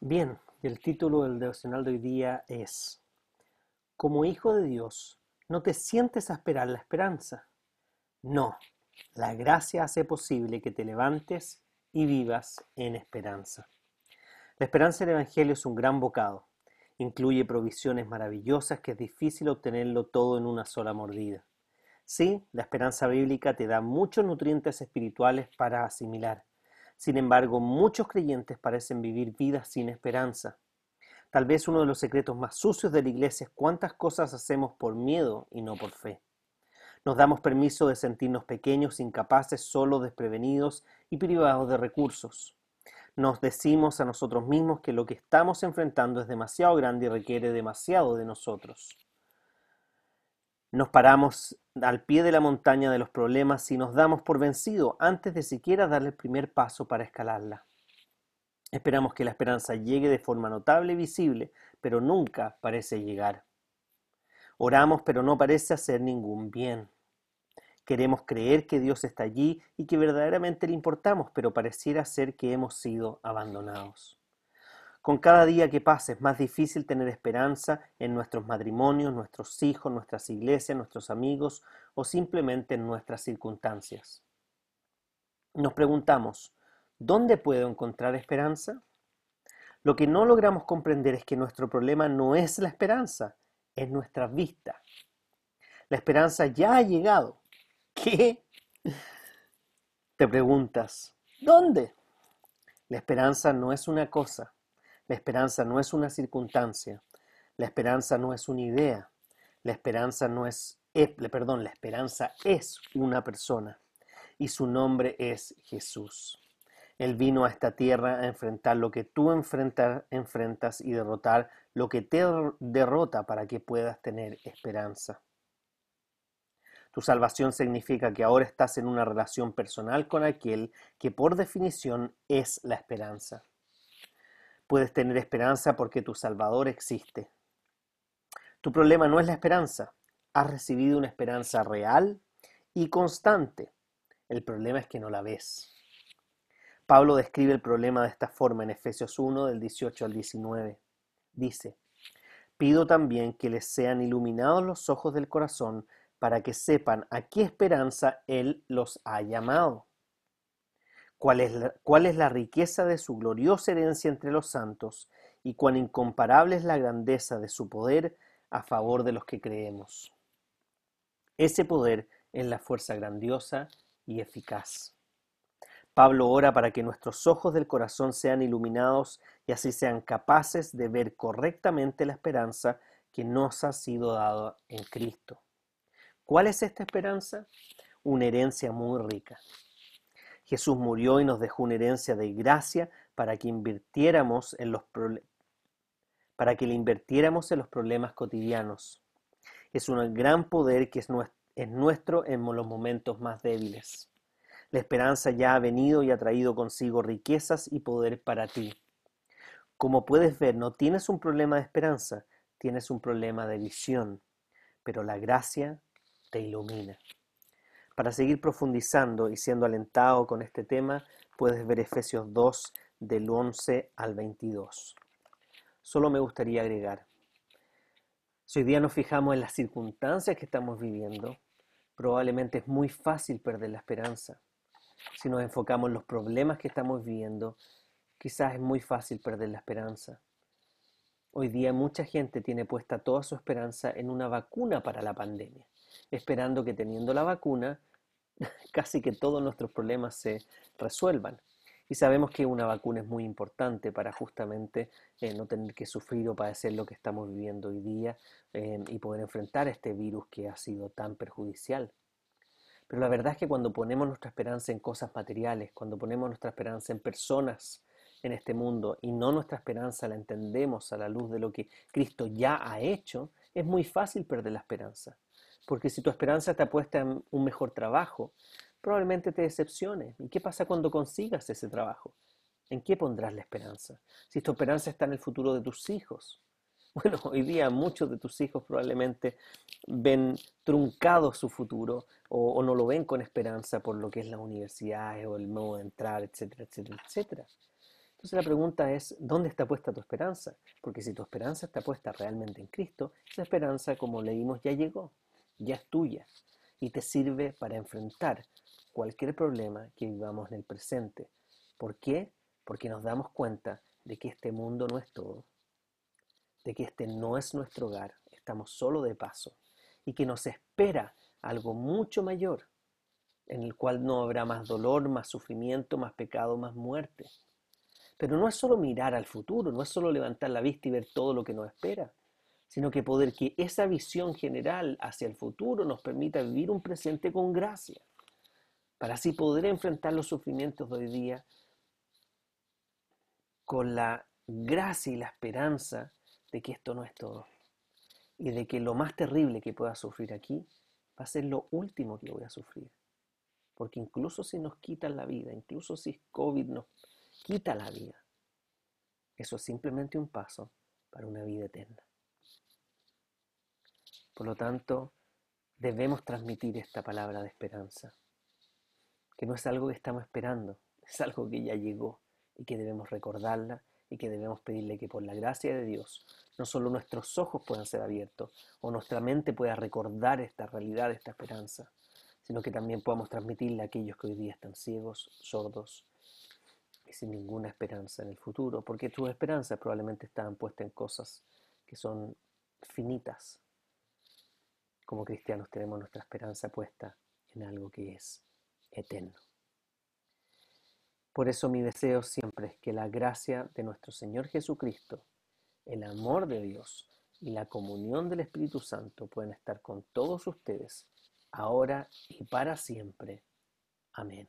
Bien, el título del devocional de hoy día es, Como hijo de Dios, no te sientes a esperar la esperanza. No, la gracia hace posible que te levantes y vivas en esperanza. La esperanza del Evangelio es un gran bocado. Incluye provisiones maravillosas que es difícil obtenerlo todo en una sola mordida. Sí, la esperanza bíblica te da muchos nutrientes espirituales para asimilar sin embargo, muchos creyentes parecen vivir vidas sin esperanza. Tal vez uno de los secretos más sucios de la iglesia es cuántas cosas hacemos por miedo y no por fe. Nos damos permiso de sentirnos pequeños, incapaces, solo desprevenidos y privados de recursos. Nos decimos a nosotros mismos que lo que estamos enfrentando es demasiado grande y requiere demasiado de nosotros. Nos paramos al pie de la montaña de los problemas y nos damos por vencido antes de siquiera dar el primer paso para escalarla. Esperamos que la esperanza llegue de forma notable y visible, pero nunca parece llegar. Oramos, pero no parece hacer ningún bien. Queremos creer que Dios está allí y que verdaderamente le importamos, pero pareciera ser que hemos sido abandonados. Con cada día que pasa es más difícil tener esperanza en nuestros matrimonios, nuestros hijos, nuestras iglesias, nuestros amigos o simplemente en nuestras circunstancias. Nos preguntamos, ¿dónde puedo encontrar esperanza? Lo que no logramos comprender es que nuestro problema no es la esperanza, es nuestra vista. La esperanza ya ha llegado. ¿Qué? Te preguntas, ¿dónde? La esperanza no es una cosa, la esperanza no es una circunstancia, la esperanza no es una idea, la esperanza no es, eh, perdón, la esperanza es una persona y su nombre es Jesús. Él vino a esta tierra a enfrentar lo que tú enfrentas y derrotar lo que te derrota para que puedas tener esperanza. Tu salvación significa que ahora estás en una relación personal con aquel que por definición es la esperanza. Puedes tener esperanza porque tu Salvador existe. Tu problema no es la esperanza. Has recibido una esperanza real y constante. El problema es que no la ves. Pablo describe el problema de esta forma en Efesios 1 del 18 al 19. Dice, pido también que les sean iluminados los ojos del corazón para que sepan a qué esperanza Él los ha llamado cuál es, la, es la riqueza de su gloriosa herencia entre los santos y cuán incomparable es la grandeza de su poder a favor de los que creemos. Ese poder es la fuerza grandiosa y eficaz. Pablo ora para que nuestros ojos del corazón sean iluminados y así sean capaces de ver correctamente la esperanza que nos ha sido dada en Cristo. ¿Cuál es esta esperanza? Una herencia muy rica. Jesús murió y nos dejó una herencia de gracia para que invirtiéramos en los para que le invirtiéramos en los problemas cotidianos. Es un gran poder que es nuestro en los momentos más débiles. La esperanza ya ha venido y ha traído consigo riquezas y poder para ti. Como puedes ver, no tienes un problema de esperanza, tienes un problema de visión, pero la gracia te ilumina. Para seguir profundizando y siendo alentado con este tema, puedes ver Efesios 2 del 11 al 22. Solo me gustaría agregar, si hoy día nos fijamos en las circunstancias que estamos viviendo, probablemente es muy fácil perder la esperanza. Si nos enfocamos en los problemas que estamos viviendo, quizás es muy fácil perder la esperanza. Hoy día mucha gente tiene puesta toda su esperanza en una vacuna para la pandemia esperando que teniendo la vacuna, casi que todos nuestros problemas se resuelvan. Y sabemos que una vacuna es muy importante para justamente eh, no tener que sufrir o padecer lo que estamos viviendo hoy día eh, y poder enfrentar este virus que ha sido tan perjudicial. Pero la verdad es que cuando ponemos nuestra esperanza en cosas materiales, cuando ponemos nuestra esperanza en personas en este mundo y no nuestra esperanza la entendemos a la luz de lo que Cristo ya ha hecho, es muy fácil perder la esperanza. Porque si tu esperanza está puesta en un mejor trabajo, probablemente te decepcione. ¿Y qué pasa cuando consigas ese trabajo? ¿En qué pondrás la esperanza? Si tu esperanza está en el futuro de tus hijos. Bueno, hoy día muchos de tus hijos probablemente ven truncado su futuro o, no lo ven con esperanza por lo que es la universidad o el modo de entrar, etcétera, etcétera, etcétera. Entonces la pregunta es, ¿dónde está puesta tu esperanza? Porque si tu esperanza está puesta realmente en Cristo, esa esperanza, como leímos, ya llegó, ya es tuya y te sirve para enfrentar cualquier problema que vivamos en el presente. ¿Por qué? Porque nos damos cuenta de que este mundo no es todo, de que este no es nuestro hogar, estamos solo de paso y que nos espera algo mucho mayor, en el cual no habrá más dolor, más sufrimiento, más pecado, más muerte. Pero no es solo mirar al futuro, no es solo levantar la vista y ver todo lo que nos espera, sino que poder que esa visión general hacia el futuro nos permita vivir un presente con gracia, para así poder enfrentar los sufrimientos de hoy día con la gracia y la esperanza de que esto no es todo y de que lo más terrible que pueda sufrir aquí va a ser lo último que voy a sufrir. Porque incluso si nos quitan la vida, incluso si COVID nos quita la vida, eso es simplemente un paso para una vida eterna. Por lo tanto, debemos transmitir esta palabra de esperanza, que no es algo que estamos esperando, es algo que ya llegó y que debemos recordarla y que debemos pedirle que por la gracia de Dios no solo nuestros ojos puedan ser abiertos o nuestra mente pueda recordar esta realidad, esta esperanza, sino que también podamos transmitirle a aquellos que hoy día están ciegos, sordos y sin ninguna esperanza en el futuro, porque tus esperanzas probablemente estaban puestas en cosas que son finitas. Como cristianos tenemos nuestra esperanza puesta en algo que es eterno. Por eso mi deseo siempre es que la gracia de nuestro Señor Jesucristo, el amor de Dios y la comunión del Espíritu Santo puedan estar con todos ustedes, ahora y para siempre. Amén.